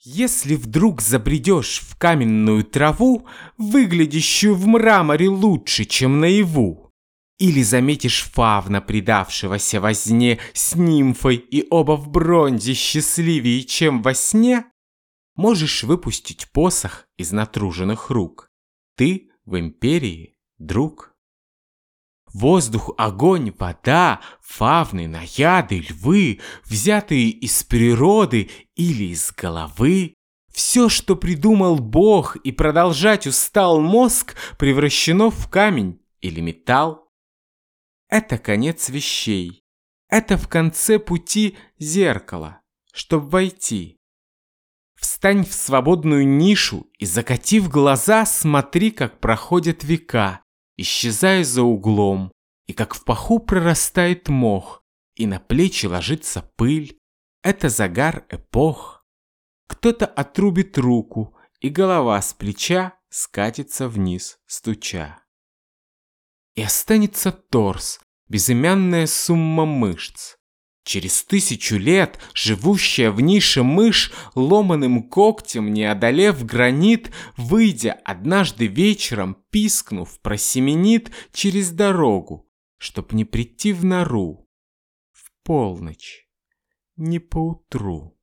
Если вдруг забредешь в каменную траву, выглядящую в мраморе лучше, чем наяву, или заметишь фавна, предавшегося возне с нимфой, и оба в бронзе счастливее, чем во сне, можешь выпустить посох из натруженных рук. Ты в империи, друг. Воздух, огонь, вода, фавны, наяды, львы, взятые из природы или из головы. Все, что придумал Бог и продолжать устал мозг, превращено в камень или металл. Это конец вещей. Это в конце пути зеркало, чтобы войти. Встань в свободную нишу и, закатив глаза, смотри, как проходят века, исчезая за углом, и как в паху прорастает мох, и на плечи ложится пыль. Это загар эпох. Кто-то отрубит руку, и голова с плеча скатится вниз, стуча. И останется торс, безымянная сумма мышц. Через тысячу лет живущая в нише мышь ломаным когтем, не одолев гранит, выйдя однажды вечером, пискнув, просеменит через дорогу, чтоб не прийти в нору в полночь, не поутру.